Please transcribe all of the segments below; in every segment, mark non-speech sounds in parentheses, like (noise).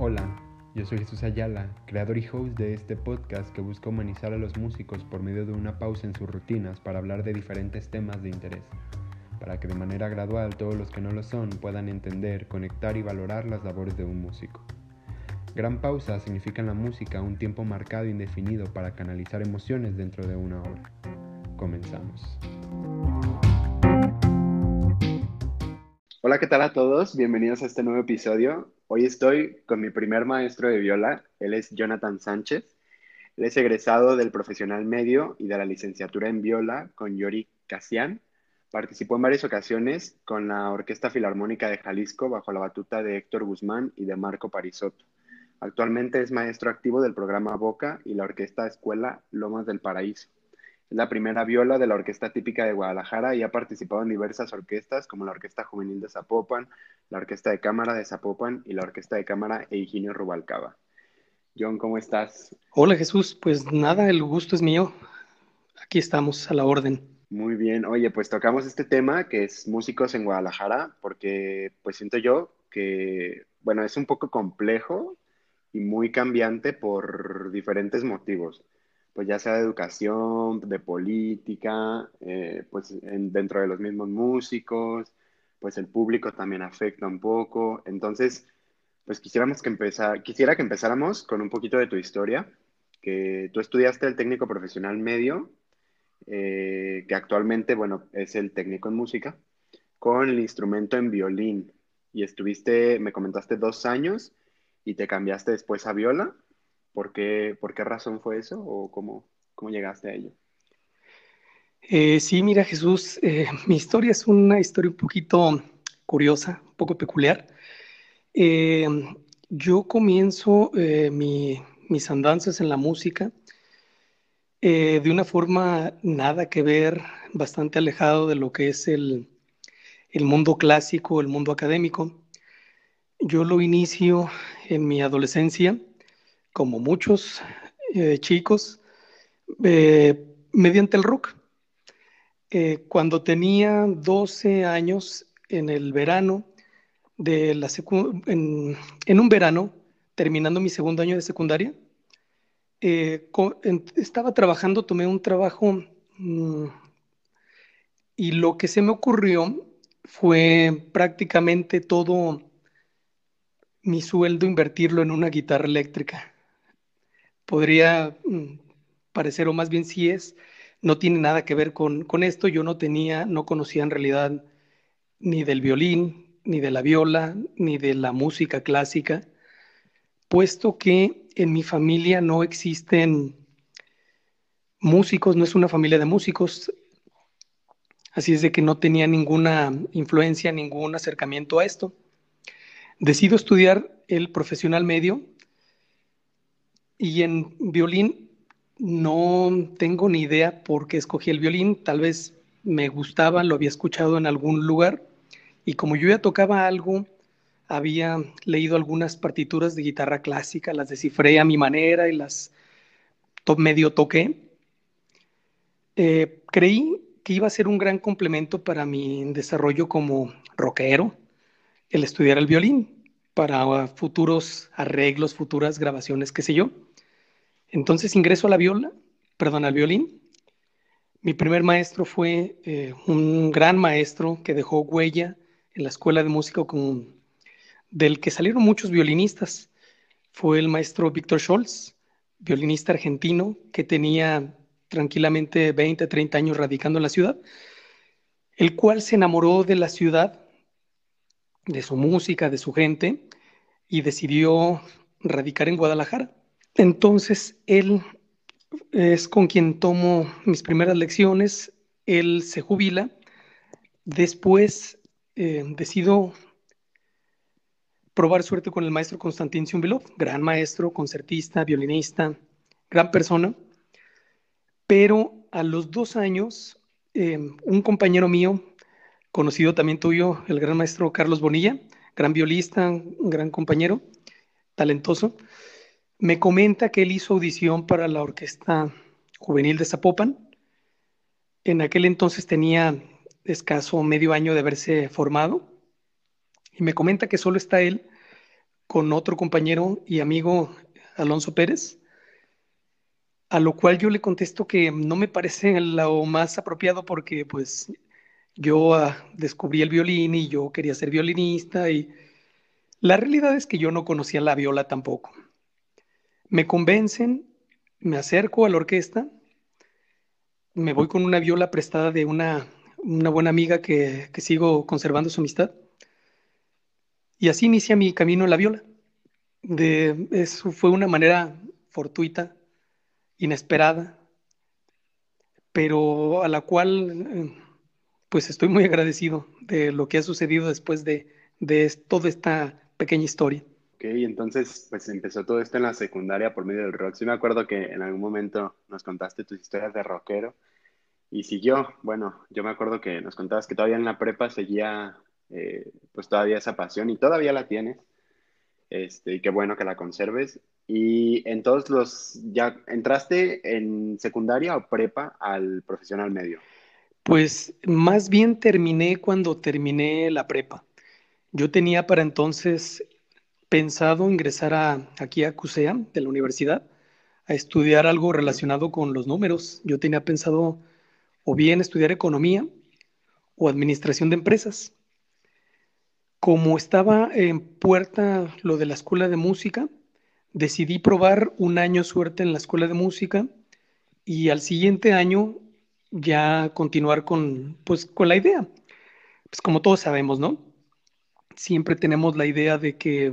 Hola, yo soy Jesús Ayala, creador y host de este podcast que busca humanizar a los músicos por medio de una pausa en sus rutinas para hablar de diferentes temas de interés, para que de manera gradual todos los que no lo son puedan entender, conectar y valorar las labores de un músico. Gran pausa significa en la música un tiempo marcado e indefinido para canalizar emociones dentro de una hora. Comenzamos. Hola, ¿qué tal a todos? Bienvenidos a este nuevo episodio. Hoy estoy con mi primer maestro de viola, él es Jonathan Sánchez. Él es egresado del profesional medio y de la licenciatura en viola con Yori Casian. Participó en varias ocasiones con la Orquesta Filarmónica de Jalisco bajo la batuta de Héctor Guzmán y de Marco Parisotto. Actualmente es maestro activo del programa Boca y la Orquesta Escuela Lomas del Paraíso. Es la primera viola de la Orquesta Típica de Guadalajara y ha participado en diversas orquestas como la Orquesta Juvenil de Zapopan, la Orquesta de Cámara de Zapopan y la Orquesta de Cámara Eugenio Rubalcaba. John, ¿cómo estás? Hola Jesús, pues nada, el gusto es mío. Aquí estamos a la orden. Muy bien, oye, pues tocamos este tema que es músicos en Guadalajara, porque pues siento yo que, bueno, es un poco complejo y muy cambiante por diferentes motivos pues ya sea de educación, de política, eh, pues dentro de los mismos músicos, pues el público también afecta un poco. Entonces, pues quisiéramos que empezar, quisiera que empezáramos con un poquito de tu historia, que tú estudiaste el técnico profesional medio, eh, que actualmente, bueno, es el técnico en música, con el instrumento en violín. Y estuviste, me comentaste, dos años y te cambiaste después a viola. ¿Por qué, por qué razón fue eso o cómo, cómo llegaste a ello? Eh, sí, mira Jesús, eh, (laughs) mi historia es una historia un poquito curiosa, un poco peculiar. Eh, yo comienzo mis andanzas en la música de una forma nada que ver, bastante alejado de lo que es el, el mundo clásico, el mundo académico. Yo lo inicio en mi adolescencia como muchos eh, chicos, eh, mediante el rock. Eh, cuando tenía 12 años, en el verano de la en, un verano, terminando mi segundo año de secundaria, estaba trabajando, tomé un trabajo mm, y lo que se me ocurrió fue prácticamente todo mi sueldo invertirlo en una guitarra eléctrica podría mm, parecer, o más bien sí es, no tiene nada que ver con, con esto. Yo no tenía, no conocía en realidad ni del violín, ni de la viola, ni de la música clásica, puesto que en mi familia no existen músicos, no es una familia de músicos, así es de que no tenía ninguna influencia, ningún acercamiento a esto. Decido estudiar el profesional medio y en violín no tengo ni idea por qué escogí el violín, tal vez me gustaba, lo había escuchado en algún lugar y como yo ya tocaba algo, había leído algunas partituras de guitarra clásica, las descifré a mi manera y las medio toqué. Eh, creí que iba a ser un gran complemento para mi desarrollo como rockero el estudiar el violín para futuros arreglos, futuras grabaciones, qué sé yo. Entonces ingreso a la viola, perdón, al violín. Mi primer maestro fue eh, un gran maestro que dejó huella en la escuela de música con, del que salieron muchos violinistas. Fue el maestro Víctor Scholz, violinista argentino que tenía tranquilamente 20, 30 años radicando en la ciudad, el cual se enamoró de la ciudad, de su música, de su gente, y decidió radicar en Guadalajara. Entonces, él es con quien tomo mis primeras lecciones, él se jubila, después eh, decido probar suerte con el maestro Konstantin Zumbilov, gran maestro, concertista, violinista, gran persona, pero a los dos años, eh, un compañero mío, conocido también tuyo, el gran maestro Carlos Bonilla, gran violista, gran compañero, talentoso, me comenta que él hizo audición para la Orquesta Juvenil de Zapopan. En aquel entonces tenía escaso medio año de haberse formado. Y me comenta que solo está él con otro compañero y amigo, Alonso Pérez, a lo cual yo le contesto que no me parece lo más apropiado porque pues yo uh, descubrí el violín y yo quería ser violinista y la realidad es que yo no conocía la viola tampoco. Me convencen, me acerco a la orquesta, me voy con una viola prestada de una, buena amiga que, sigo conservando su amistad y así inicia mi camino en la viola. De, eso fue una manera fortuita, inesperada, pero a la cual pues estoy muy agradecido de lo que ha sucedido después de, de toda esta pequeña historia. Ok, entonces pues empezó todo esto en la secundaria por medio del rock. Sí me acuerdo que en algún momento nos contaste tus historias de rockero y siguió. Bueno, yo me acuerdo que nos contabas que todavía en la prepa seguía eh, pues todavía esa pasión y todavía la tienes. Este, y qué bueno que la conserves. Y en todos los, ¿ya entraste en secundaria o prepa al profesional medio? Pues más bien terminé cuando terminé la prepa. Yo tenía para entonces pensado ingresar a, aquí a CUSEA de la universidad a estudiar algo relacionado con los números. Yo tenía pensado o bien estudiar economía o administración de empresas. Como estaba en puerta lo de la escuela de música, decidí probar un año suerte en la escuela de música y al siguiente año ya continuar con, pues, con la idea. Pues como todos sabemos, ¿no? Siempre tenemos la idea de que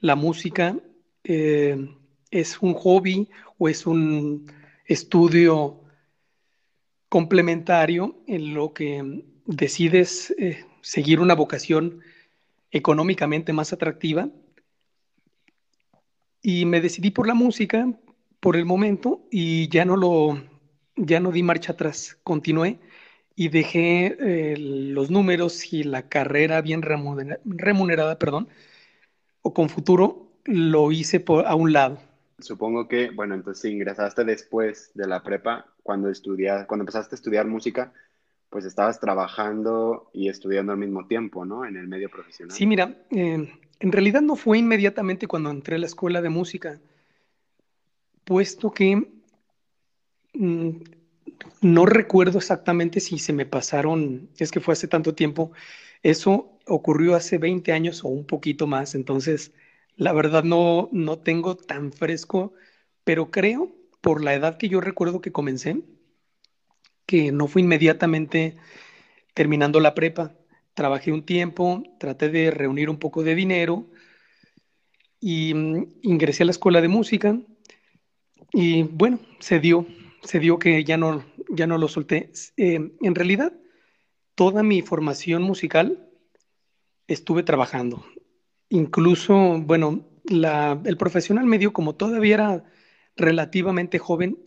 la música eh, es un hobby o es un estudio complementario en lo que decides eh, seguir una vocación económicamente más atractiva. Y me decidí por la música por el momento y ya no lo, ya no di marcha atrás, continué y dejé eh, los números y la carrera bien remunerada, perdón, o con futuro, lo hice por, a un lado. Supongo que, bueno, entonces ingresaste después de la prepa, cuando estudias, cuando empezaste a estudiar música, pues estabas trabajando y estudiando al mismo tiempo, ¿no? En el medio profesional. Sí, mira, eh, en realidad no fue inmediatamente cuando entré a la escuela de música, puesto que mm, no recuerdo exactamente si se me pasaron, es que fue hace tanto tiempo, eso ocurrió hace 20 años o un poquito más, entonces la verdad no, no tengo tan fresco, pero creo, por la edad que yo recuerdo que comencé, que no fue inmediatamente terminando la prepa. Trabajé un tiempo, traté de reunir un poco de dinero y mm, ingresé a la escuela de música y bueno, se dio, se dio que ya no, ya no lo solté. Eh, en realidad, toda mi formación musical estuve trabajando. Incluso, bueno, la, el profesional medio, como todavía era relativamente joven,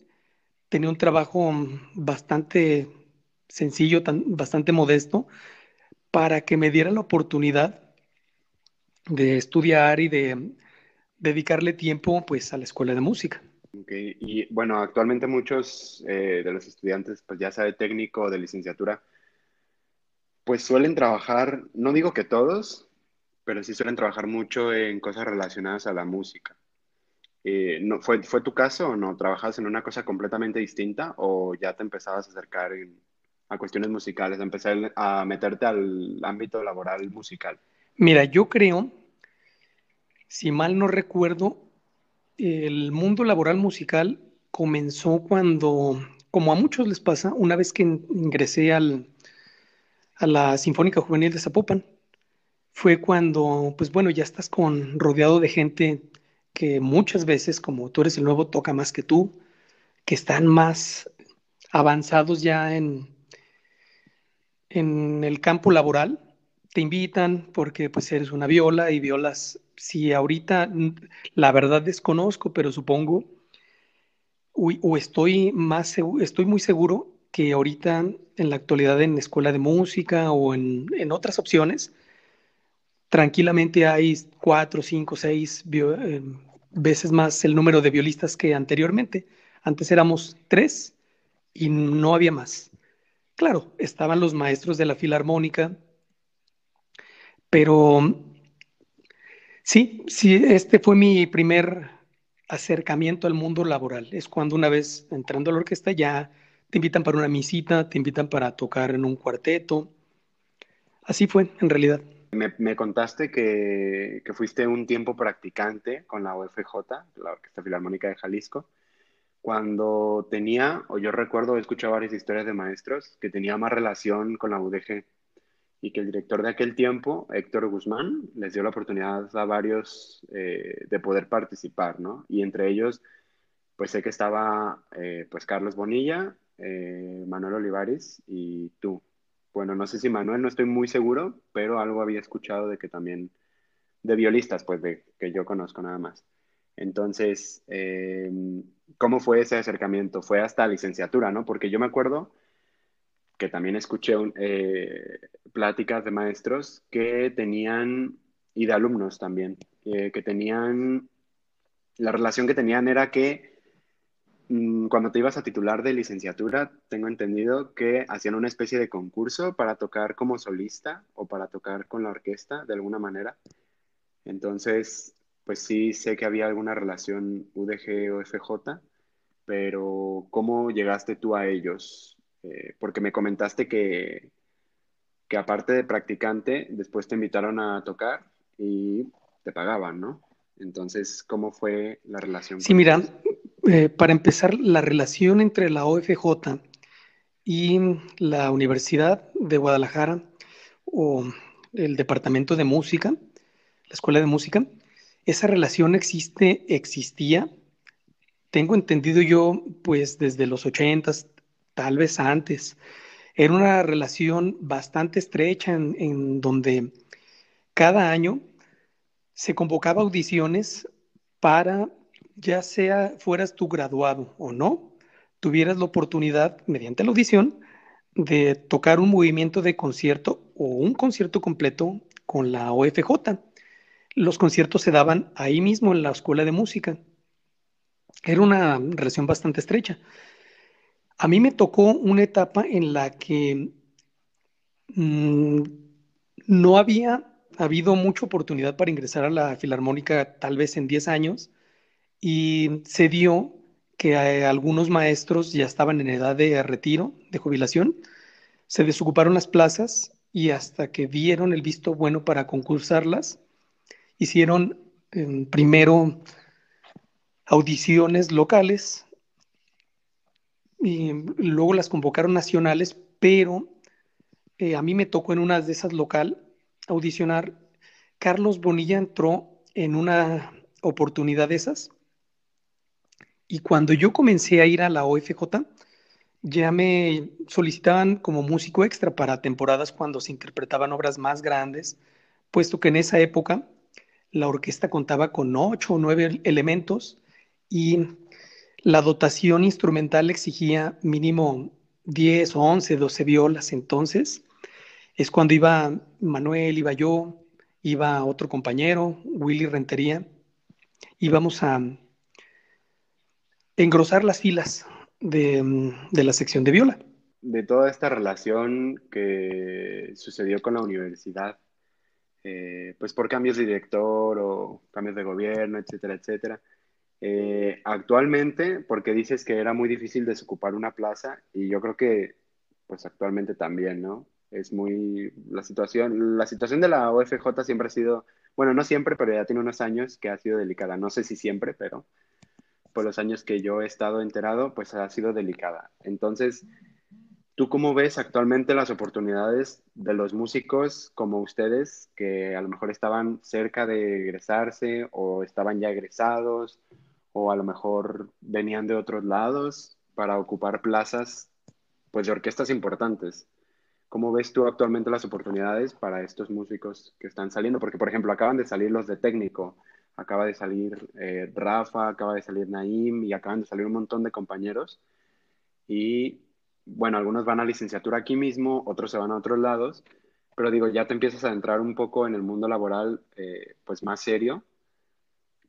tenía un trabajo bastante sencillo, tan, bastante modesto, para que me diera la oportunidad de estudiar y de dedicarle tiempo pues a la escuela de música. Y bueno, actualmente muchos eh, de los estudiantes, pues ya sea de técnico o de licenciatura, pues suelen trabajar, no digo que todos, pero sí suelen trabajar mucho en cosas relacionadas a la música. Eh, no, ¿fue, ¿Fue tu caso o no? ¿Trabajabas en una cosa completamente distinta o ya te empezabas a acercar a cuestiones musicales, a empezar a meterte al ámbito laboral musical? Mira, yo creo, si mal no recuerdo, el mundo laboral musical comenzó cuando, como a muchos les pasa, una vez que ingresé al, a la Sinfónica Juvenil de Zapopan, fue cuando, pues bueno, ya estás con rodeado de gente que muchas veces, como tú eres el nuevo, toca más que tú, que están más avanzados ya en, en el campo laboral, te invitan porque pues eres una viola y violas, si ahorita la verdad desconozco, pero supongo, o, estoy más estoy muy seguro que ahorita en la actualidad en escuela de música o en, en otras opciones, tranquilamente hay cuatro, cinco, seis eh, veces más el número de violistas que anteriormente. Antes éramos tres y no había más. Claro, estaban los maestros de la filarmónica, pero Sí, sí, este fue mi primer acercamiento al mundo laboral. Es cuando una vez entrando a la orquesta ya te invitan para una misita, te invitan para tocar en un cuarteto. Así fue, en realidad. Me, contaste que, que, fuiste un tiempo practicante con la OFJ, la Orquesta Filarmónica de Jalisco, cuando tenía, o yo recuerdo, he escuchado varias historias de maestros, que tenía más relación con la UDG y que el director de aquel tiempo, Héctor Guzmán, les dio la oportunidad a varios eh, de poder participar, ¿no? Y entre ellos, pues sé que estaba eh, pues Carlos Bonilla, eh, Manuel Olivares y tú. Bueno, no sé si Manuel, no estoy muy seguro, pero algo había escuchado de que también, de violistas, pues de que yo conozco nada más. Entonces, ¿cómo fue ese acercamiento? Fue hasta licenciatura, ¿no? Porque yo me acuerdo que también escuché eh, pláticas de maestros que tenían, y de alumnos también, que tenían, la relación que tenían era que mm, cuando te ibas a titular de licenciatura, tengo entendido que hacían una especie de concurso para tocar como solista o para tocar con la orquesta de alguna manera. Entonces, pues sí sé que había alguna relación UDG o FJ, pero ¿cómo llegaste tú a ellos? Eh, porque me comentaste que, que aparte de practicante, después te invitaron a tocar y te pagaban, ¿no? Entonces, ¿cómo fue la relación? Sí, mira, eh, para empezar, la relación entre la OFJ y la Universidad de Guadalajara o el Departamento de Música, la Escuela de Música, esa relación existe, existía, tengo entendido yo, pues desde los ochentas, tal vez antes. Era una relación bastante estrecha en, donde cada año se convocaba audiciones para, ya sea fueras tu graduado o no, tuvieras la oportunidad, mediante la audición, de tocar un movimiento de concierto o un concierto completo con la OFJ. Los conciertos se daban ahí mismo en la escuela de música. Era una relación bastante estrecha. A mí me tocó una etapa en la que mm, no había habido mucha oportunidad para ingresar a la Filarmónica tal vez en 10 años y se dio que eh, algunos maestros ya estaban en edad de retiro, de jubilación, se desocuparon las plazas y hasta que dieron el visto bueno para concursarlas, hicieron em, primero audiciones locales luego las convocaron nacionales, pero eh, a mí me tocó en una de esas local audicionar. Carlos Bonilla entró en una oportunidad de esas y cuando yo comencé a ir a la OFJ, ya me solicitaban como músico extra para temporadas cuando se interpretaban obras más grandes, puesto que en esa época la orquesta contaba con ocho o nueve elementos y la dotación instrumental exigía mínimo 10 o 11, 12 violas, entonces es cuando iba Manuel, iba yo, iba otro compañero, Willy Rentería, íbamos a engrosar las filas de, la sección de viola. De toda esta relación que sucedió con la universidad, eh, pues por cambios de director o cambios de gobierno, etcétera, etcétera, eh, actualmente, porque dices que era muy difícil desocupar una plaza y yo creo que pues actualmente también, ¿no? Es muy la situación, la situación de la OFJ siempre ha sido, bueno, no siempre, pero ya tiene unos años que ha sido delicada. No sé si siempre, pero por los años que yo he estado enterado, pues ha sido delicada. Entonces, ¿tú cómo ves actualmente las oportunidades de los músicos como ustedes que a lo mejor estaban cerca de egresarse o estaban ya egresados o a lo mejor venían de otros lados para ocupar plazas pues de orquestas importantes. ¿Cómo ves tú actualmente las oportunidades para estos músicos que están saliendo? Porque, por ejemplo, acaban de salir los de técnico, acaba de salir eh, Rafa, acaba de salir Naim y acaban de salir un montón de compañeros. Y bueno, algunos van a licenciatura aquí mismo, otros se van a otros lados, pero digo, ya te empiezas a entrar un poco en el mundo laboral eh, pues más serio,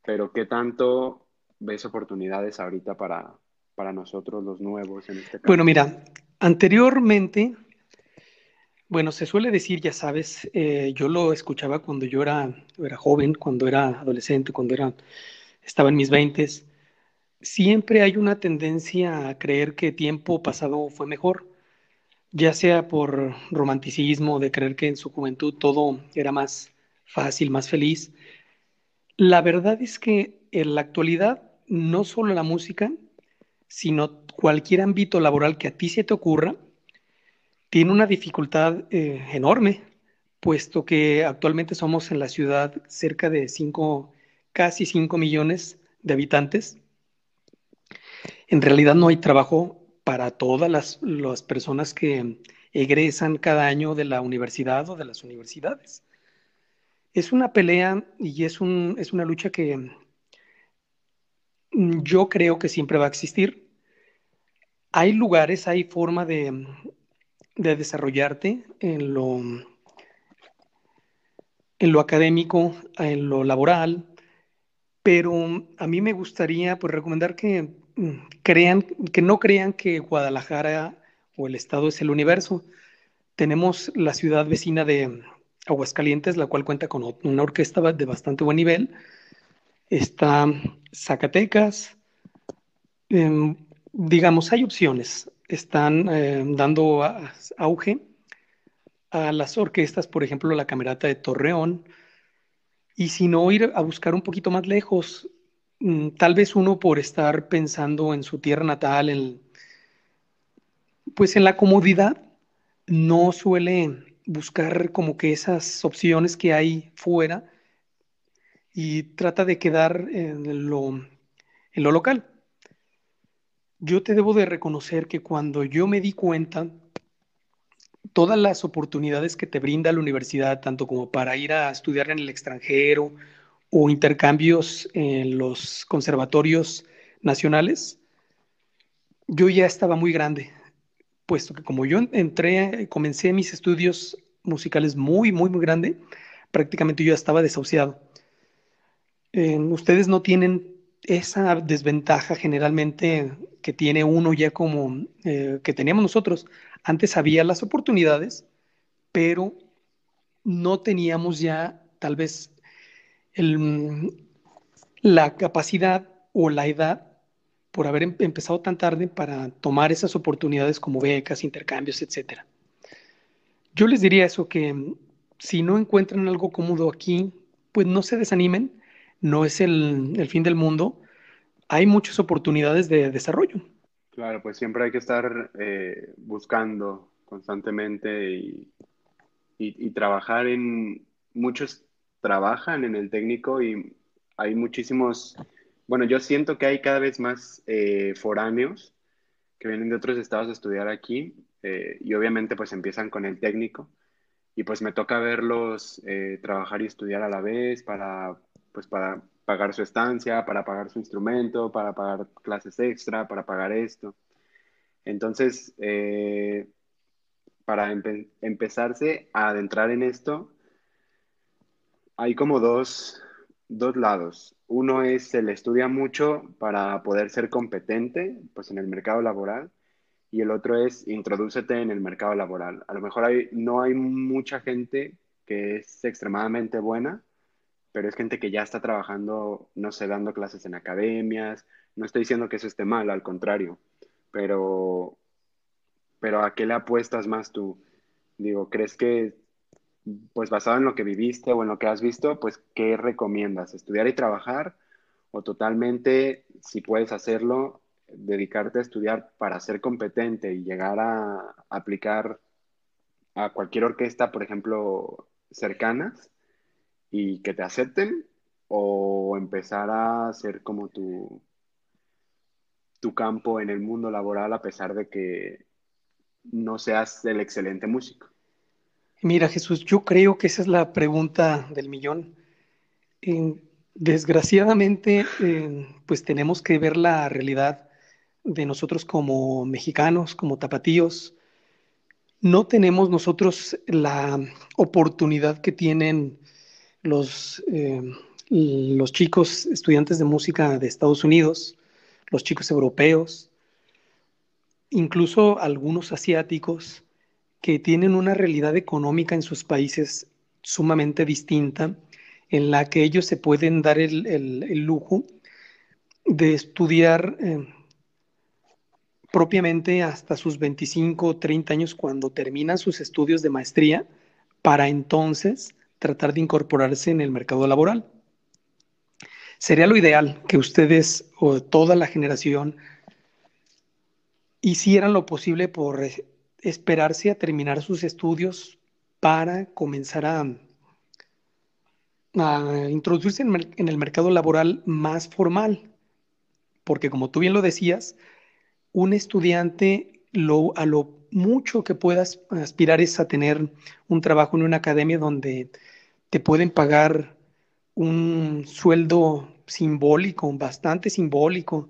pero ¿qué tanto ves oportunidades ahorita para, para nosotros los nuevos en este caso? Bueno, mira, anteriormente Bueno, se suele decir, ya sabes, eh, yo lo escuchaba cuando yo era, era joven, cuando era adolescente, cuando era, estaba en mis veintes. Siempre hay una tendencia a creer que tiempo pasado fue mejor, ya sea por romanticismo, de creer que en su juventud todo era más fácil, más feliz. La verdad es que en la actualidad, no solo la música, sino cualquier ámbito laboral que a ti se te ocurra, tiene una dificultad eh, enorme, puesto que actualmente somos en la ciudad cerca de 5, casi 5 millones de habitantes. En realidad no hay trabajo para todas las, las personas que egresan cada año de la universidad o de las universidades. Es una pelea y es, un, es una lucha que yo creo que siempre va a existir. Hay lugares, hay forma de, de desarrollarte en lo, en lo académico, en lo laboral, pero a mí me gustaría pues, recomendar que mm, crean, que no crean que Guadalajara o el estado es el universo. Tenemos la ciudad vecina de Aguascalientes, la cual cuenta con una orquesta de bastante buen nivel. Está Zacatecas. Em, digamos, hay opciones. Están eh, dando auge a las orquestas, por ejemplo, la Camerata de Torreón, y si no ir a buscar un poquito más lejos, mm, tal vez uno por estar pensando en su tierra natal, en, pues en la comodidad, no suele buscar como que esas opciones que hay fuera y trata de quedar en lo, local yo te debo de reconocer que cuando yo me di cuenta, todas las oportunidades que te brinda la universidad, tanto como para ir a estudiar en el extranjero o intercambios en los conservatorios nacionales, yo ya estaba muy grande, puesto que como yo entré, comencé mis estudios musicales muy, muy, muy grande, prácticamente yo ya estaba desahuciado. Eh, ustedes no tienen esa desventaja generalmente que tiene uno ya como eh, que teníamos nosotros. Antes había las oportunidades, pero no teníamos ya tal vez la capacidad o la edad por haber em-, empezado tan tarde para tomar esas oportunidades como becas, intercambios, etc. Yo les diría eso, que si no encuentran algo cómodo aquí, pues no se desanimen, no es el, fin del mundo, hay muchas oportunidades de desarrollo. Claro, pues siempre hay que estar eh, buscando constantemente y, y, trabajar en... Muchos trabajan en el técnico y hay muchísimos... Bueno, yo siento que hay cada vez más eh, foráneos que vienen de otros estados a estudiar aquí eh, y obviamente pues empiezan con el técnico y pues me toca verlos trabajar y estudiar a la vez para pues para pagar su estancia, para pagar su instrumento, para pagar clases extra, para pagar esto. Entonces, eh, para empezarse a adentrar en esto, hay como dos, dos lados. Uno es el estudia mucho para poder ser competente pues, en el mercado laboral y el otro es introdúcete en el mercado laboral. A lo mejor no hay mucha gente que es extremadamente buena, pero es gente que ya está trabajando, no sé, dando clases en academias. No estoy diciendo que eso esté mal, al contrario, pero, pero ¿a qué le apuestas más tú? Digo, ¿crees que, pues basado en lo que viviste o en lo que has visto, pues, ¿qué recomiendas? ¿Estudiar y trabajar? ¿O totalmente, si puedes hacerlo, dedicarte a estudiar para ser competente y llegar a aplicar a cualquier orquesta, por ejemplo, cercanas? Y que te acepten o empezar a hacer como tu, tu campo en el mundo laboral a pesar de que no seas el excelente músico? Mira, Jesús, yo creo que esa es la pregunta del millón. desgraciadamente, pues tenemos que ver la realidad de nosotros como mexicanos, como tapatíos. No tenemos nosotros la oportunidad que tienen los, eh, los chicos estudiantes de música de Estados Unidos, los chicos europeos, incluso algunos asiáticos que tienen una realidad económica en sus países sumamente distinta, en la que ellos se pueden dar el, lujo de estudiar eh, propiamente hasta sus 25 o 30 años cuando terminan sus estudios de maestría, para entonces tratar de incorporarse en el mercado laboral. Sería lo ideal que ustedes o toda la generación hicieran lo posible por esperarse a terminar sus estudios para comenzar a, introducirse en, el mercado laboral más formal. Porque como tú bien lo decías, un estudiante a lo mucho que puedas aspirar es a tener un trabajo en una academia donde te pueden pagar un sueldo simbólico, bastante simbólico,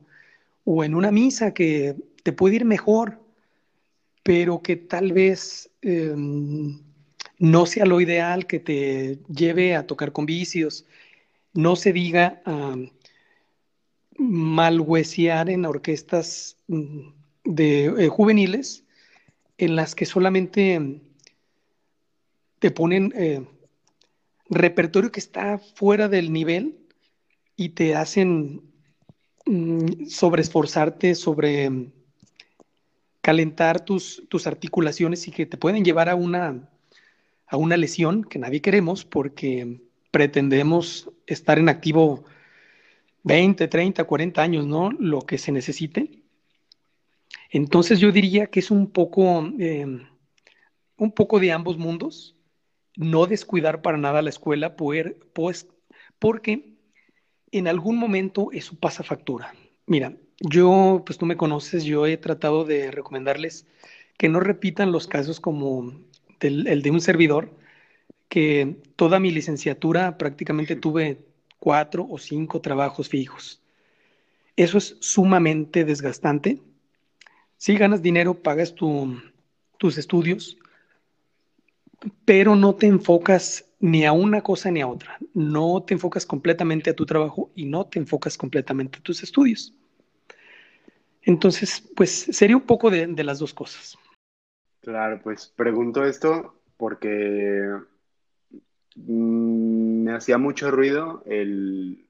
o en una misa que te puede ir mejor, pero que tal vez em, no sea lo ideal que te lleve a tocar con vicios, no se diga a en orquestas mm, de eh, juveniles en las que solamente te ponen eh, repertorio que está fuera del nivel y te hacen mm, sobreesforzarte, sobre mm, calentar tus, tus articulaciones y que te pueden llevar a una, a una lesión que nadie queremos porque pretendemos estar en activo 20, 30, 40 años, ¿no? Lo que se necesite. Entonces yo diría que es un poco, em, un poco de ambos mundos, no descuidar para nada la escuela, pues, porque en algún momento eso pasa factura. Mira, yo, pues tú me conoces, yo he tratado de recomendarles que no repitan los casos como el de un servidor, que toda mi licenciatura prácticamente tuve cuatro o cinco trabajos fijos. Eso es sumamente desgastante. Si ganas dinero, pagas tus estudios, pero no te enfocas ni a una cosa ni a otra. No te enfocas completamente a tu trabajo y no te enfocas completamente a tus estudios. Entonces, pues sería un poco de, las dos cosas. Claro, pues pregunto esto porque mm, me hacía mucho ruido el...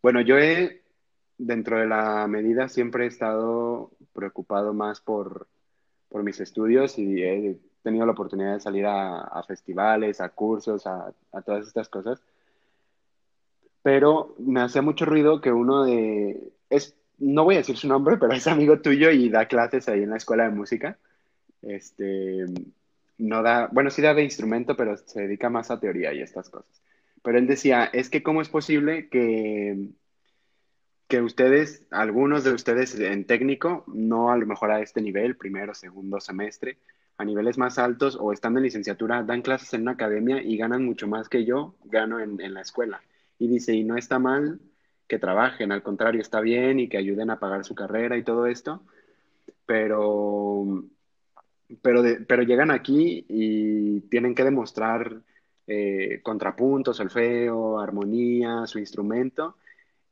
Bueno, yo he, dentro de la medida, siempre he estado preocupado más por, por mis estudios y he tenido la oportunidad de salir a, festivales, a cursos, a, todas estas cosas. Pero me hacía mucho ruido que uno de... Es, no voy a decir su nombre, (laughs) pero es amigo tuyo y da clases ahí en la escuela de música. Este, no da, bueno, sí da de instrumento, pero se dedica más a teoría y estas cosas. Pero él decía, es que cómo es posible que, que ustedes, algunos de ustedes en técnico, no a lo mejor a este nivel, primero, segundo semestre, a niveles más altos o estando en licenciatura, dan clases en una academia y ganan mucho más que yo gano en, la escuela. Y dice, y no está mal que trabajen, al contrario, está bien y que ayuden a pagar su carrera y todo esto, pero, pero, pero llegan aquí y tienen que demostrar eh, contrapunto, solfeo, armonía, su instrumento,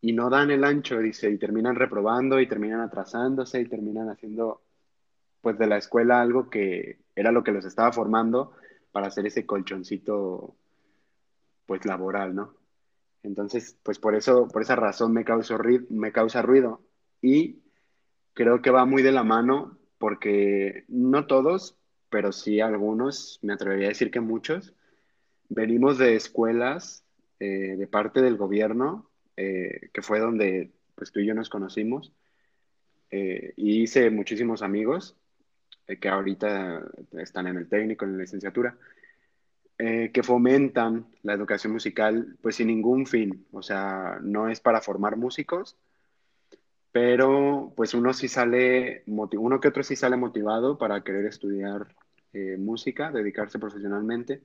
y no dan el ancho, dice, y terminan reprobando y terminan atrasándose y terminan haciendo pues de la escuela algo que era lo que los estaba formando para hacer ese colchoncito pues laboral, ¿no? Entonces, pues por eso, por esa razón me, causa me causa ruido y creo que va muy de la mano porque no todos, pero sí algunos, me atrevería a decir que muchos, venimos de escuelas eh, de parte del gobierno, eh, que fue donde pues tú y yo nos conocimos, eh, y hice muchísimos amigos eh, que ahorita están en el técnico, en la licenciatura, que fomentan la educación musical, pues sin ningún fin. O sea, no es para formar músicos, pero pues uno sí sale, uno que otro sí sale motivado para querer estudiar música, dedicarse profesionalmente.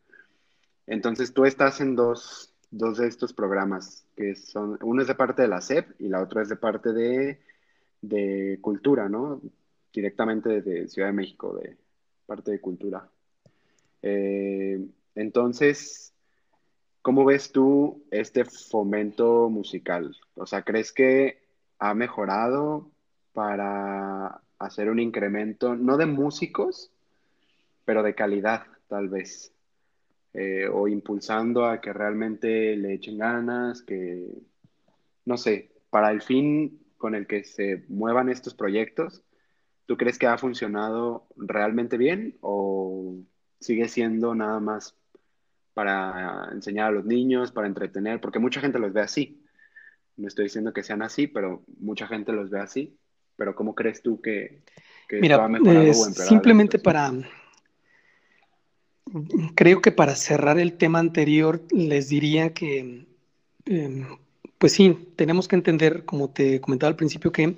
Entonces tú estás en dos, dos de estos programas, que son, uno es de parte de la SEP y la otra es de parte de, de cultura, ¿no? directamente desde Ciudad de México, de parte de cultura. Eh, entonces, ¿cómo ves tú este fomento musical? O sea, ¿crees que ha mejorado para hacer un incremento, no de músicos, pero de calidad, tal vez. Eh, o impulsando a que realmente le echen ganas, que, no sé, para el fin con el que se muevan estos proyectos, ¿tú crees que ha funcionado realmente bien o sigue siendo nada más para enseñar a los niños, para entretener? Porque mucha gente los ve así. No estoy diciendo que sean así, pero mucha gente los ve así. Pero ¿cómo crees tú que, que Mira, ha mejorado es simplemente para, creo que para cerrar el tema anterior, les diría que, eh, pues sí, tenemos que entender, como te comentaba al principio, que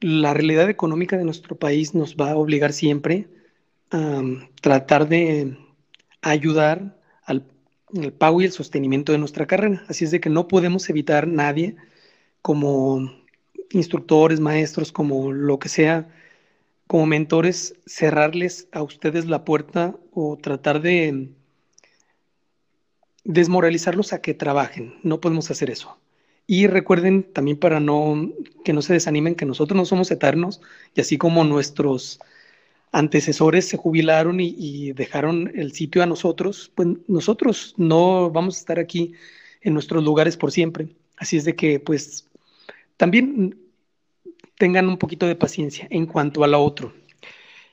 la realidad económica de nuestro país nos va a obligar siempre a tratar de ayudar al pago y el sostenimiento de nuestra carrera. Así es de que no podemos evitar nadie como instructores, maestros, como lo que sea, como mentores, cerrarles a ustedes la puerta o tratar de desmoralizarlos a que trabajen. No podemos hacer eso. Y recuerden también para no que no se desanimen que nosotros no somos eternos y así como nuestros antecesores se jubilaron y, dejaron el sitio a nosotros, pues nosotros no vamos a estar aquí en nuestros lugares por siempre. Así es de que pues también tengan un poquito de paciencia en cuanto a lo otro.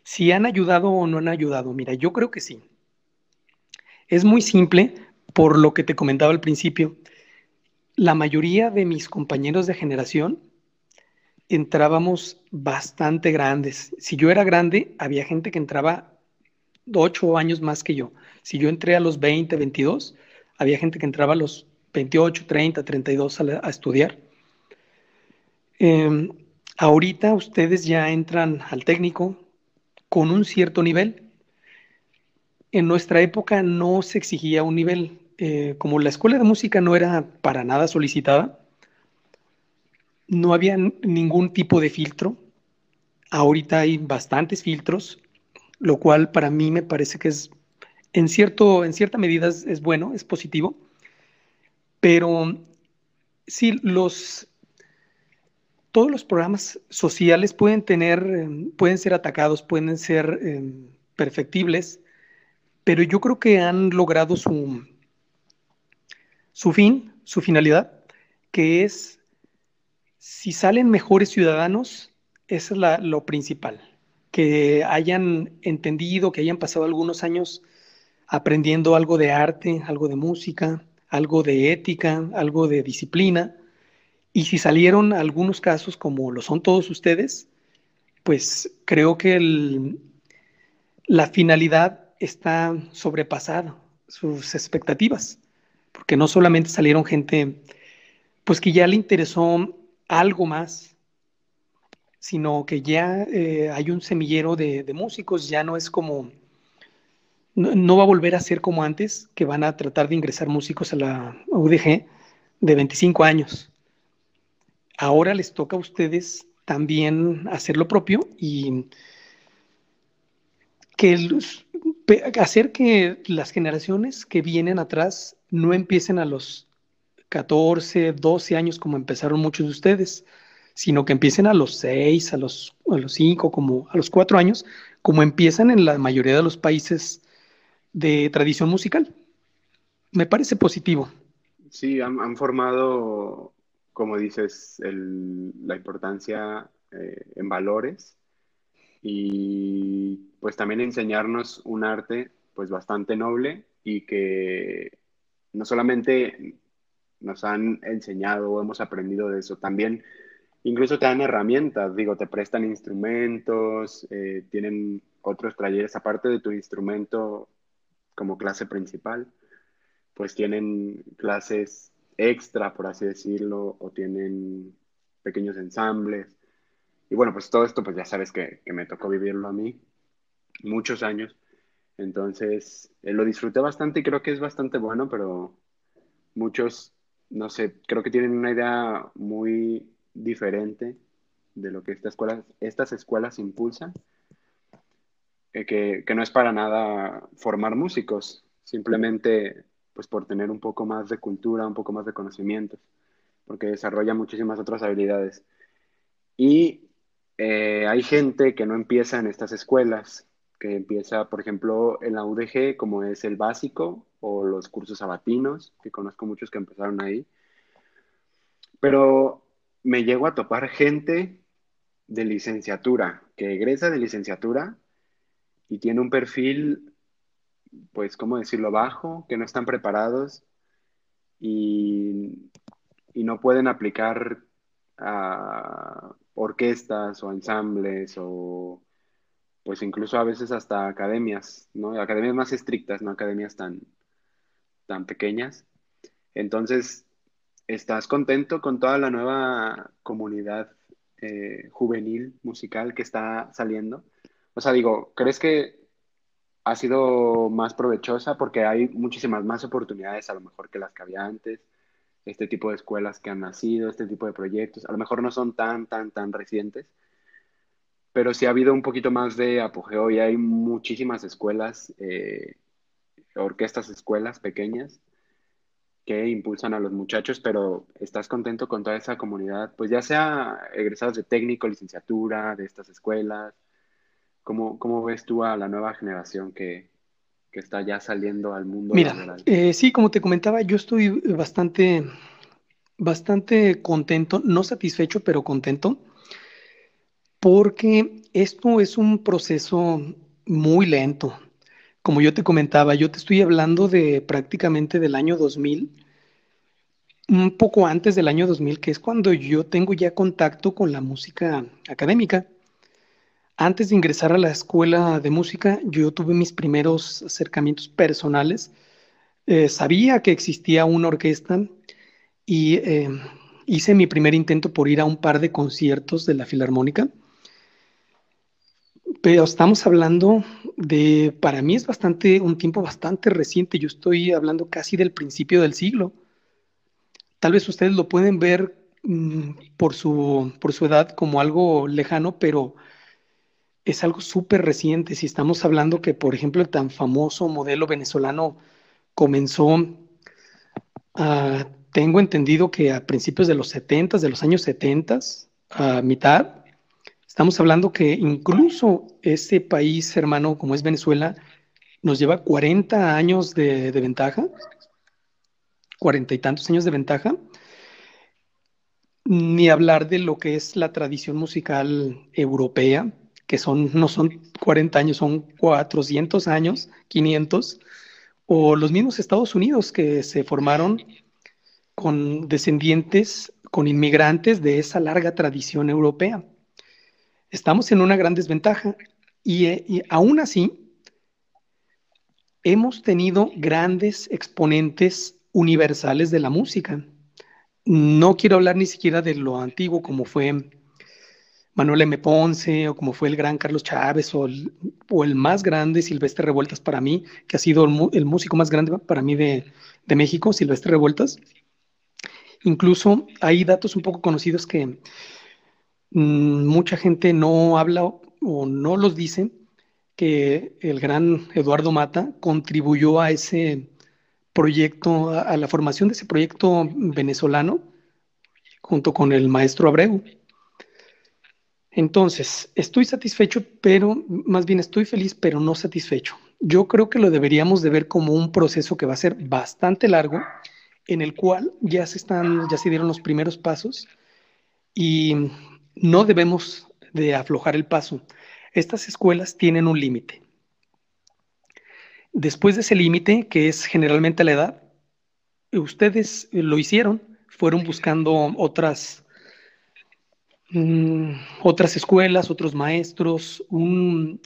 Si han ayudado o no han ayudado, mira, yo creo que sí. Es muy simple por lo que te comentaba al principio. La mayoría de mis compañeros de generación entrábamos bastante grandes. Si yo era grande, había gente que entraba ocho años más que yo. Si yo entré a los 20, 22, había gente que entraba a los 28, 30, 32 a, a estudiar. Eh, ahorita ustedes ya entran al técnico con un cierto nivel. En nuestra época no se exigía un nivel. Eh, como la escuela de música no era para nada solicitada, no había ningún tipo de filtro. Ahorita hay bastantes filtros, lo cual para mí me parece que es, en, cierto, en cierta medida es, es bueno, es positivo. Pero sí, los, todos los programas sociales pueden tener, eh, pueden ser atacados, pueden ser eh, perfectibles, pero yo creo que han logrado su, su fin, su finalidad, que es si salen mejores ciudadanos, eso es la- lo principal, que hayan entendido, que hayan pasado algunos años aprendiendo algo de arte, algo de música, algo de ética, algo de disciplina, y si salieron algunos casos como lo son todos ustedes, pues creo que el- la finalidad está sobrepasada, sus expectativas, porque no solamente salieron gente, pues que ya le interesó algo más, sino que ya eh, hay un semillero de, músicos, ya no es como, no, no va a volver a ser como antes, que van a tratar de ingresar músicos a la UDG de 25 años. Ahora les toca a ustedes también hacer lo propio y que hacer que las generaciones que vienen atrás no empiecen a los 14, 12 años como empezaron muchos de ustedes, sino que empiecen a los 6, a los, a los 5, como a los 4 años, como empiezan en la mayoría de los países de tradición musical. Me parece positivo. Sí, han formado, como dices, la importancia eh, en valores y pues también enseñarnos un arte pues bastante noble y que no solamente nos han enseñado o hemos aprendido de eso, también incluso te dan herramientas, digo, te prestan instrumentos, eh, tienen otros talleres aparte de tu instrumento como clase principal pues tienen clases extra, por así decirlo, o tienen pequeños ensambles. Y bueno, pues todo esto, pues ya sabes que, me tocó vivirlo a mí muchos años. Entonces, eh, lo disfruté bastante y creo que es bastante bueno, pero muchos, no sé, creo que tienen una idea muy diferente de lo que esta escuela, estas escuelas impulsan, eh, que, que no es para nada formar músicos, simplemente pues por tener un poco más de cultura, un poco más de conocimientos, porque desarrolla muchísimas otras habilidades. Y eh, hay gente que no empieza en estas escuelas, que empieza, por ejemplo, en la UDG, como es el básico o los cursos sabatinos, que conozco muchos que empezaron ahí. Pero me llego a topar gente de licenciatura, que egresa de licenciatura y tiene un perfil, pues, ¿cómo decirlo?, bajo, que no están preparados y, y no pueden aplicar a orquestas o ensambles o pues incluso a veces hasta academias, ¿no? Academias más estrictas, no academias tan, tan pequeñas. Entonces, ¿estás contento con toda la nueva comunidad eh, juvenil musical que está saliendo? O sea, digo, ¿crees que ha sido más provechosa porque hay muchísimas más oportunidades a lo mejor que las que había antes? Este tipo de escuelas que han nacido, este tipo de proyectos, a lo mejor no son tan, tan, tan recientes, pero sí ha habido un poquito más de apogeo y hay muchísimas escuelas, eh, orquestas, escuelas pequeñas que impulsan a los muchachos, pero ¿estás contento con toda esa comunidad? Pues ya sea egresados de técnico, licenciatura, de estas escuelas, ¿cómo, cómo ves tú a la nueva generación que, que está ya saliendo al mundo Mira, eh, sí, como te comentaba, yo estoy bastante, bastante contento, no satisfecho, pero contento porque esto es un proceso muy lento. Como yo te comentaba, yo te estoy hablando de prácticamente del año 2000, un poco antes del año 2000, que es cuando yo tengo ya contacto con la música académica. Antes de ingresar a la escuela de música, yo tuve mis primeros acercamientos personales. Eh, sabía que existía una orquesta y eh, hice mi primer intento por ir a un par de conciertos de la Filarmónica pero estamos hablando de, para mí es bastante, un tiempo bastante reciente, yo estoy hablando casi del principio del siglo. Tal vez ustedes lo pueden ver mm, por, su, por su edad como algo lejano, pero es algo súper reciente. Si estamos hablando que, por ejemplo, el tan famoso modelo venezolano comenzó, a, tengo entendido que a principios de los 70, de los años 70, a mitad, Estamos hablando que incluso ese país hermano como es Venezuela nos lleva 40 años de, ventaja, cuarenta y tantos años de ventaja, ni hablar de lo que es la tradición musical europea, que no son 40 años, son 400 años, 500, o los mismos Estados Unidos que se formaron con descendientes, con inmigrantes de esa larga tradición europea estamos en una gran desventaja y, aún así hemos tenido grandes exponentes universales de la música. No quiero hablar ni siquiera de lo antiguo como fue Manuel M. Ponce o como fue el gran Carlos Chávez o el, o el más grande Silvestre Revueltas para mí, que ha sido el, músico más grande para mí de, de México, Silvestre Revueltas. Incluso hay datos un poco conocidos que Mm, mucha gente no habla o no los dice que el gran Eduardo Mata contribuyó a ese proyecto, a, la formación de ese proyecto venezolano junto con el maestro Abreu. Entonces, estoy satisfecho, pero más bien estoy feliz, pero no satisfecho. Yo creo que lo deberíamos de ver como un proceso que va a ser bastante largo, en el cual ya se están, ya se dieron los primeros pasos y no debemos de aflojar el paso. Estas escuelas tienen un límite. Después de ese límite, que es generalmente la edad, ustedes lo hicieron, fueron buscando otras, mm, otras escuelas, otros maestros,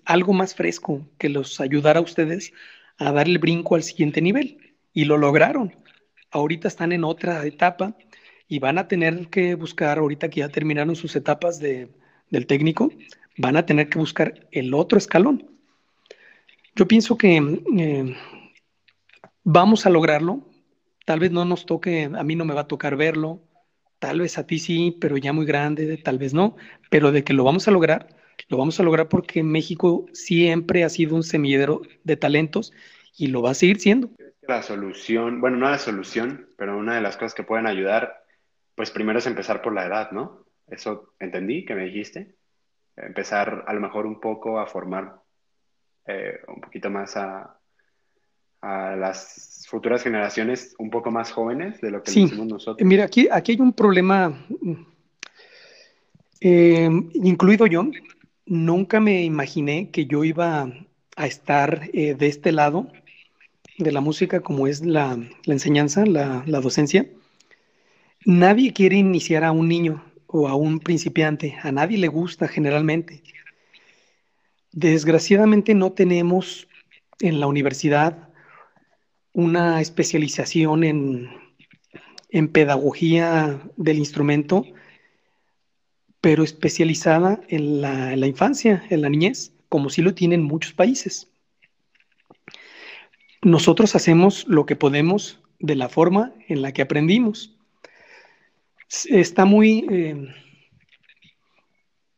algo más fresco que los ayudara a ustedes a dar el brinco al siguiente nivel. Y lo lograron. Ahorita están en otra etapa y van a tener que buscar, ahorita que ya terminaron sus etapas de, del técnico, van a tener que buscar el otro escalón. Yo pienso que eh, vamos a lograrlo. Tal vez no nos toque, a mí no me va a tocar verlo, tal vez a ti sí, pero ya muy grande, tal vez no, pero de que lo vamos a lograr, lo vamos a lograr porque México siempre ha sido un semillero de talentos y lo va a seguir siendo. La solución, bueno, no la solución, pero una de las cosas que pueden ayudar pues primero es empezar por la edad, ¿no? Eso entendí que me dijiste. Empezar a lo mejor un poco a formar eh, un poquito más a, a, las futuras generaciones un poco más jóvenes de lo que sí. hicimos nosotros. Mira, aquí, aquí hay un problema, eh, incluido yo, nunca me imaginé que yo iba a estar eh, de este lado de la música como es la, la enseñanza, la, la, docencia. Nadie quiere iniciar a un niño o a un principiante, a nadie le gusta generalmente. Desgraciadamente no tenemos en la universidad una especialización en, en pedagogía del instrumento, pero especializada en la, en la, infancia, en la niñez, como sí lo tienen muchos países. Nosotros hacemos lo que podemos de la forma en la que aprendimos. Está muy... Eh,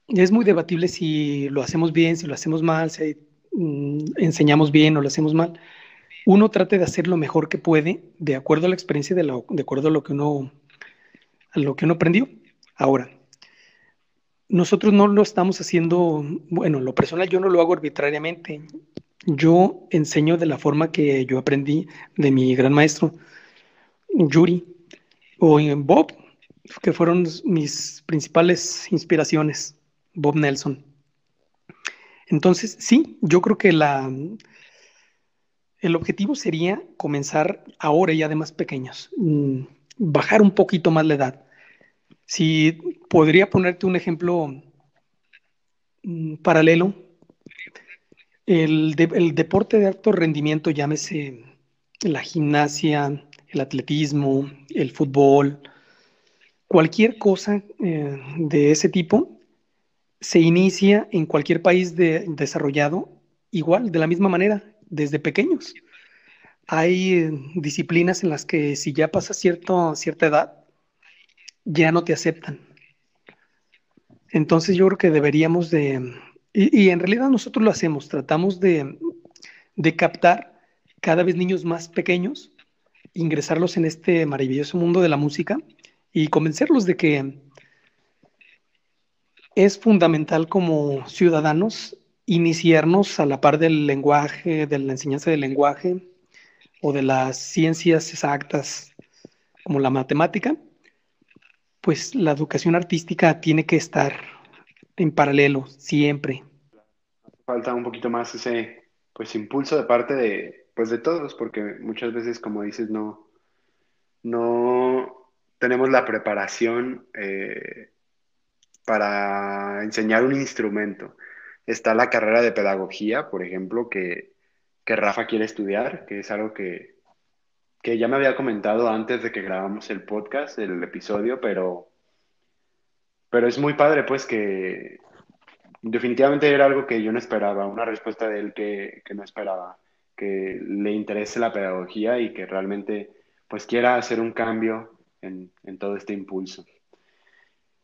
es muy debatible si lo hacemos bien, si lo hacemos mal, si mm, enseñamos bien o lo hacemos mal. Uno trata de hacer lo mejor que puede de acuerdo a la experiencia, de acuerdo a lo que uno, a lo que uno aprendió. Ahora, nosotros no lo estamos haciendo, bueno, lo personal yo no lo hago arbitrariamente. Yo enseño de la forma que yo aprendí de mi gran maestro, Yuri, o Bob, que fueron mis principales inspiraciones, Bob Nelson. Entonces, sí, yo creo que la, el objetivo sería comenzar ahora ya de más pequeños, mm, bajar un poquito más la edad. Si podría ponerte un ejemplo mm, paralelo, el, de, el, deporte de alto rendimiento, llámese la gimnasia, el atletismo, el fútbol, cualquier cosa eh, de ese tipo, se inicia en cualquier país de, desarrollado igual, de la misma manera, desde pequeños. Hay eh, disciplinas en las que si ya pasa cierto, cierta edad, ya no te aceptan. Entonces yo creo que deberíamos de, y, y en realidad nosotros lo hacemos, tratamos de, de, captar cada vez niños más pequeños, ingresarlos en este maravilloso mundo de la música y convencerlos de que es fundamental como ciudadanos iniciarnos a la par del lenguaje, de la enseñanza del lenguaje o de las ciencias exactas como la matemática, pues la educación artística tiene que estar en paralelo siempre. Falta un poquito más ese pues impulso de parte de pues de todos, porque muchas veces, como dices, no, no tenemos la preparación eh, para enseñar un instrumento. Está la carrera de pedagogía, por ejemplo, que, que Rafa quiere estudiar, que es algo que, que ya me había comentado antes de que grabamos el podcast, el episodio, pero, pero es muy padre, pues que definitivamente era algo que yo no esperaba, una respuesta de él que, que no esperaba, que le interese la pedagogía y que realmente pues quiera hacer un cambio en, en todo este impulso.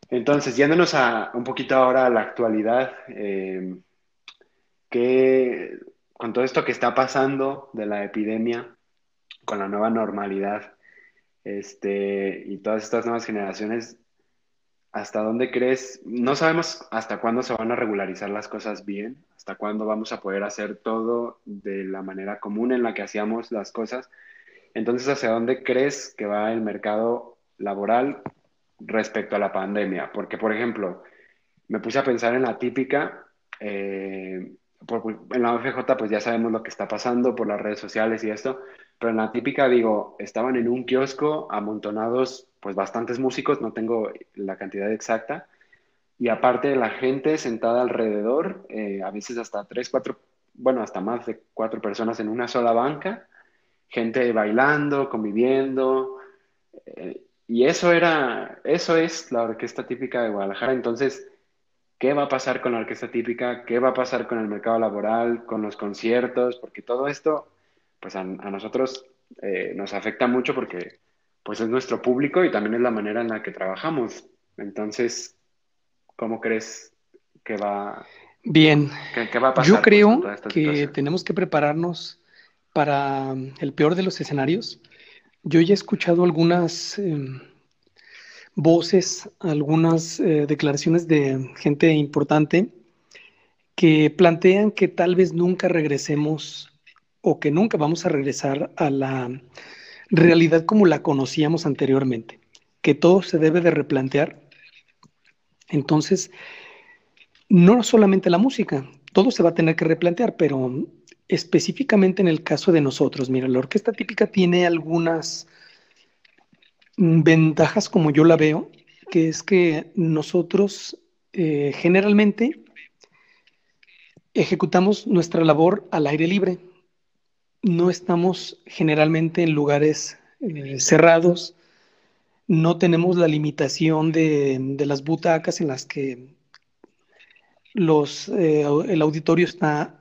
Entonces, yéndonos a, un poquito ahora a la actualidad, eh, que con todo esto que está pasando de la epidemia, con la nueva normalidad, este, y todas estas nuevas generaciones, ¿hasta dónde crees? No sabemos hasta cuándo se van a regularizar las cosas bien, hasta cuándo vamos a poder hacer todo de la manera común en la que hacíamos las cosas. Entonces, ¿hacia dónde crees que va el mercado laboral respecto a la pandemia? Porque, por ejemplo, me puse a pensar en la típica, eh, en la OFJ pues ya sabemos lo que está pasando por las redes sociales y esto, pero en la típica digo, estaban en un kiosco amontonados pues bastantes músicos, no tengo la cantidad exacta, y aparte de la gente sentada alrededor, eh, a veces hasta tres, cuatro, bueno, hasta más de cuatro personas en una sola banca, gente bailando, conviviendo, eh, y eso era, eso es la orquesta típica de Guadalajara. Entonces, ¿qué va a pasar con la orquesta típica? ¿Qué va a pasar con el mercado laboral, con los conciertos? Porque todo esto, pues a, a nosotros eh, nos afecta mucho porque pues es nuestro público y también es la manera en la que trabajamos. Entonces, ¿cómo crees que va, Bien, va a pasar? yo creo que situación? tenemos que prepararnos para el peor de los escenarios. Yo ya he escuchado algunas eh, voces, algunas eh, declaraciones de gente importante que plantean que tal vez nunca regresemos o que nunca vamos a regresar a la realidad como la conocíamos anteriormente, que todo se debe de replantear. Entonces, no solamente la música, todo se va a tener que replantear, pero específicamente en el caso de nosotros, mira, la orquesta típica tiene algunas ventajas como yo la veo, que es que nosotros eh, generalmente ejecutamos nuestra labor al aire libre. No estamos generalmente en lugares eh, cerrados, no tenemos la limitación de, las butacas en las que los, eh, el auditorio está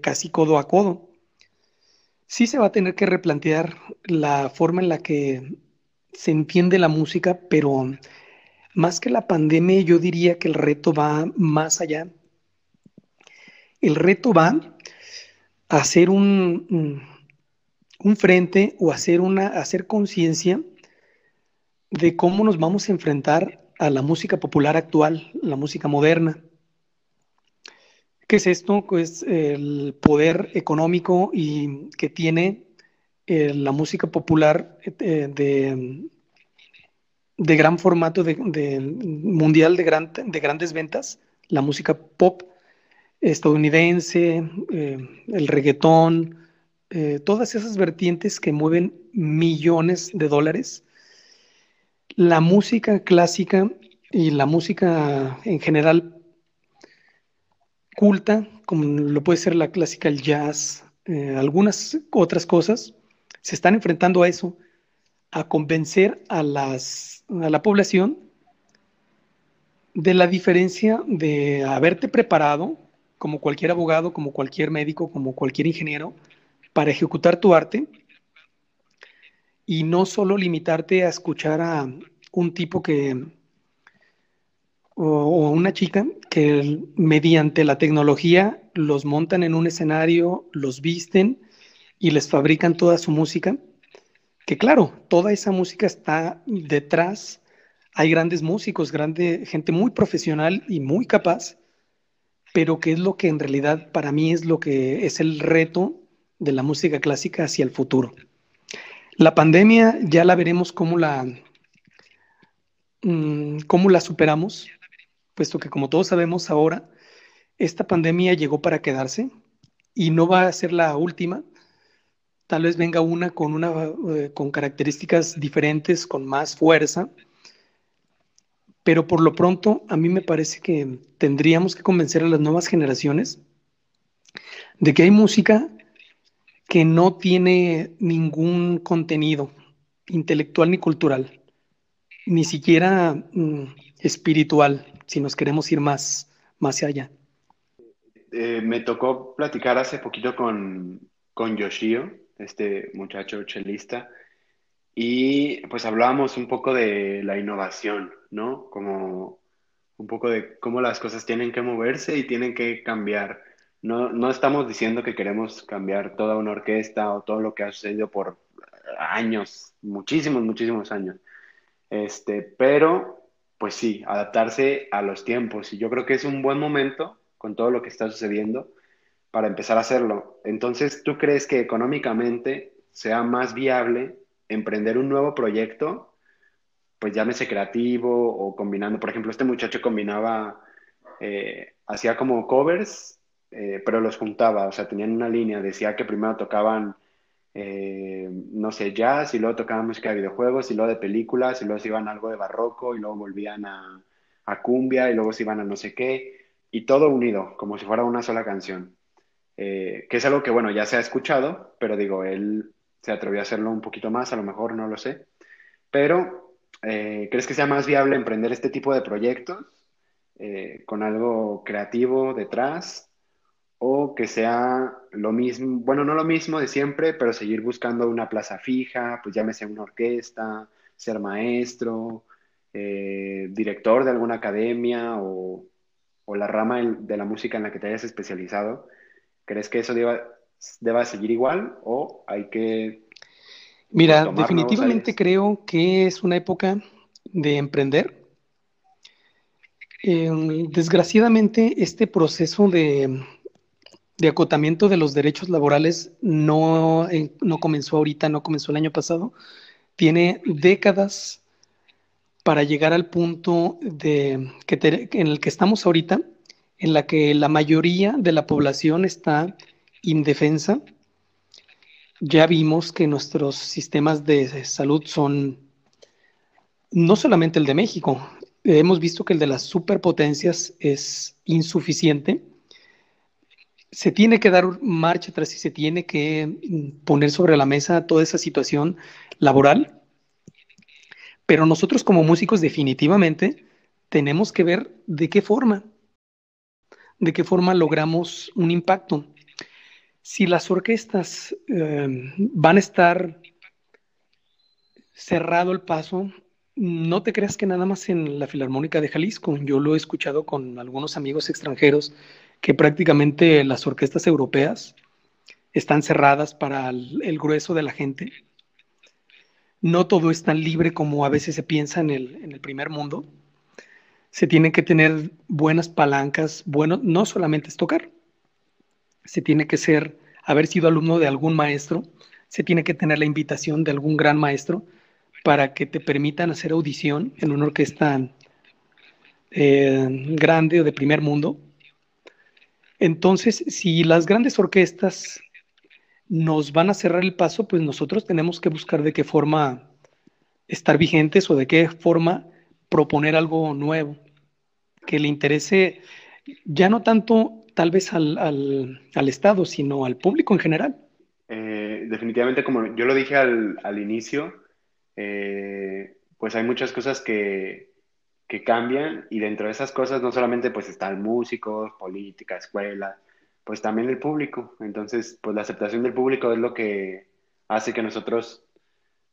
casi codo a codo. Sí se va a tener que replantear la forma en la que se entiende la música, pero más que la pandemia, yo diría que el reto va más allá. El reto va a hacer un, un frente o hacer, hacer conciencia de cómo nos vamos a enfrentar a la música popular actual, la música moderna. ¿Qué es esto? Pues el poder económico y que tiene eh, la música popular eh, de, de, gran formato, de, mundial de, gran, de grandes ventas, la música pop estadounidense, eh, el reggaetón, todas esas vertientes que mueven millones de dólares. La música clásica y la música en general culta, como lo puede ser la clásica, el jazz, algunas otras cosas, se están enfrentando a eso, a convencer a, las, a la población de la diferencia de haberte preparado como cualquier abogado, como cualquier médico, como cualquier ingeniero, para ejecutar tu arte y no solo limitarte a escuchar a un tipo que o, una chica que mediante la tecnología los montan en un escenario, los visten y les fabrican toda su música, que claro, toda esa música está detrás, hay grandes músicos, grande, gente muy profesional y muy capaz, pero que es lo que en realidad para mí es lo que es el reto de la música clásica hacia el futuro. La pandemia ya la veremos cómo la, mm, cómo la superamos, puesto que como todos sabemos ahora, esta pandemia llegó para quedarse y no va a ser la última. Tal vez venga una con, una, eh, con características diferentes, con más fuerza, pero por lo pronto a mí me parece que tendríamos que convencer a las nuevas generaciones de que hay música que no tiene ningún contenido intelectual ni cultural, ni siquiera mm, espiritual, si nos queremos ir más, más allá. Eh, me tocó platicar hace poquito con, con Yoshio, este muchacho chelista, y pues hablábamos un poco de la innovación, ¿no? Como un poco de cómo las cosas tienen que moverse y tienen que cambiar. No, no estamos diciendo que queremos cambiar toda una orquesta o todo lo que ha sucedido por años, muchísimos, muchísimos años. Este, pero, pues sí, adaptarse a los tiempos. Y yo creo que es un buen momento con todo lo que está sucediendo para empezar a hacerlo. Entonces, ¿tú crees que económicamente sea más viable emprender un nuevo proyecto? Pues llámese creativo o combinando. Por ejemplo, este muchacho combinaba, eh, hacía como covers, eh, pero los juntaba, o sea, tenían una línea, decía que primero tocaban, eh, no sé, jazz, y luego tocaban música de videojuegos, y luego de películas, y luego se iban algo de barroco, y luego volvían a, cumbia, y luego se iban a no sé qué, y todo unido, como si fuera una sola canción. Eh, que es algo que, bueno, ya se ha escuchado, pero digo, él se atrevió a hacerlo un poquito más, a lo mejor no lo sé. Pero, eh, ¿crees que sea más viable emprender este tipo de proyectos con algo creativo detrás? O que sea lo mismo, bueno, no lo mismo de siempre, pero seguir buscando una plaza fija, pues llámese una orquesta, ser maestro, director de alguna academia o, o la rama de la música en la que te hayas especializado ¿Crees que eso deba, seguir igual o hay que... Mira, definitivamente creo que es una época de emprender. Em, desgraciadamente, este proceso de, acotamiento de los derechos laborales no, eh, no comenzó ahorita, no comenzó el año pasado. Tiene décadas para llegar al punto de, que en el que estamos ahorita, en la que la mayoría de la población está indefensa. Ya vimos que nuestros sistemas de salud son no solamente el de México, hemos visto que el de las superpotencias es insuficiente. Se tiene que dar marcha atrás y se tiene que poner sobre la mesa toda esa situación laboral. Pero nosotros como músicos definitivamente tenemos que ver de qué forma, de qué forma logramos un impacto. Si las orquestas eh, van a estar cerrado el paso no te creas que nada más en la Filarmónica de Jalisco. Yo lo he escuchado con algunos amigos extranjeros que prácticamente las orquestas europeas están cerradas para el, grueso de la gente. No todo es tan libre como a veces se piensa en el, en el primer mundo. Se tiene que tener buenas palancas, bueno, no solamente es tocar, se tiene que ser, haber sido alumno de algún maestro, se tiene que tener la invitación de algún gran maestro, para que te permitan hacer audición en una orquesta eh, grande o de primer mundo. Entonces, si las grandes orquestas nos van a cerrar el paso, pues nosotros tenemos que buscar de qué forma estar vigentes o de qué forma proponer algo nuevo que le interese ya no tanto tal vez al, al, Estado, sino al público en general. Eh, definitivamente, como yo lo dije al, al inicio, eh, pues hay muchas cosas que, que, cambian y dentro de esas cosas no solamente pues están músicos, política, escuela, pues también el público. Entonces, pues la aceptación del público es lo que hace que nosotros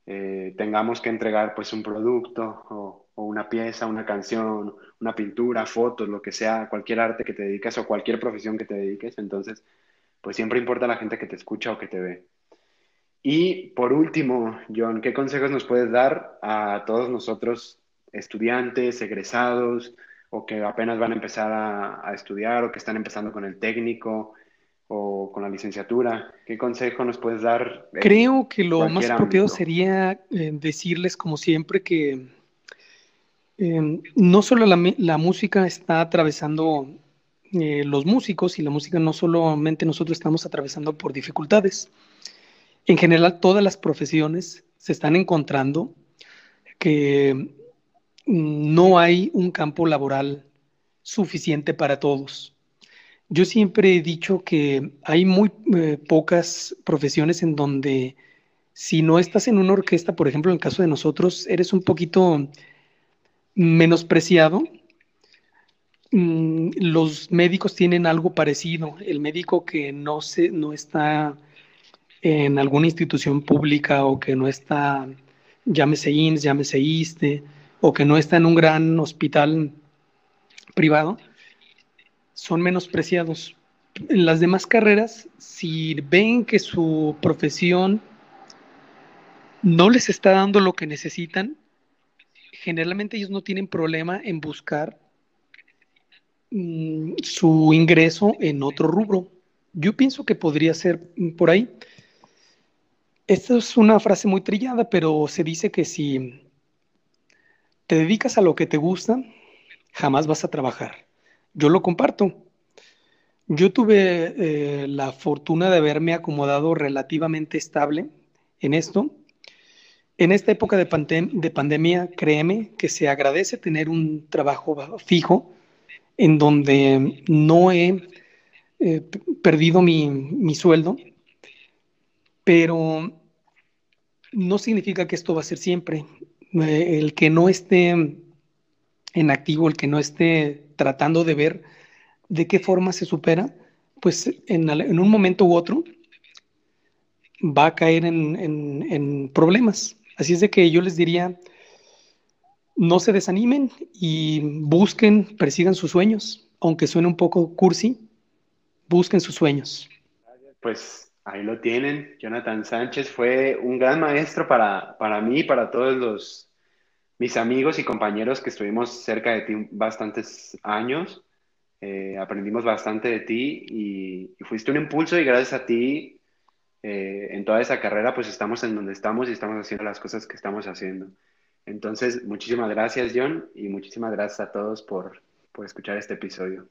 eh, tengamos que entregar pues un producto o, o, una pieza, una canción, una pintura, fotos, lo que sea, cualquier arte que te dediques o cualquier profesión que te dediques. Entonces, pues siempre importa la gente que te escucha o que te ve. Y por último, John, ¿qué consejos nos puedes dar a todos nosotros, estudiantes, egresados, o que apenas van a empezar a, estudiar, o que están empezando con el técnico, o con la licenciatura? ¿Qué consejo nos puedes dar? Creo que lo más apropiado sería eh, decirles, como siempre, que eh, no solo la, música está atravesando eh, los músicos y la música no solamente nosotros estamos atravesando por dificultades en general todas las profesiones se están encontrando que no hay un campo laboral suficiente para todos. Yo siempre he dicho que hay muy eh, pocas profesiones en donde si no estás en una orquesta, por ejemplo, en el caso de nosotros, eres un poquito menospreciado. Mm, los médicos tienen algo parecido. El médico que no, se, no está en alguna institución pública o que no está, llámese INS, llámese ISTE, o que no está en un gran hospital privado, son menospreciados. En las demás carreras, si ven que su profesión no les está dando lo que necesitan, generalmente ellos no tienen problema en buscar mm, su ingreso en otro rubro. Yo pienso que podría ser por ahí. Esta es una frase muy trillada, pero se dice que si te dedicas a lo que te gusta, jamás vas a trabajar. Yo lo comparto. Yo tuve eh, la fortuna de haberme acomodado relativamente estable en esto. En esta época de, pandemia, créeme que se agradece tener un trabajo fijo en donde no he eh, perdido mi, mi sueldo, pero no significa que esto va a ser siempre. Eh, el que no esté en activo, el que no esté tratando de ver de qué forma se supera, pues en, un momento u otro va a caer en, problemas. Así es de que yo les diría, no se desanimen y busquen, persigan sus sueños, aunque suene un poco cursi, busquen sus sueños. Pues Ahí lo tienen. Jonathan Sánchez fue un gran maestro para, para mí y para todos los, mis amigos y compañeros que estuvimos cerca de ti bastantes años. Eh, aprendimos bastante de ti y, fuiste un impulso y gracias a ti eh, en toda esa carrera pues estamos en donde estamos y estamos haciendo las cosas que estamos haciendo. Entonces, muchísimas gracias John y muchísimas gracias a todos por, por escuchar este episodio.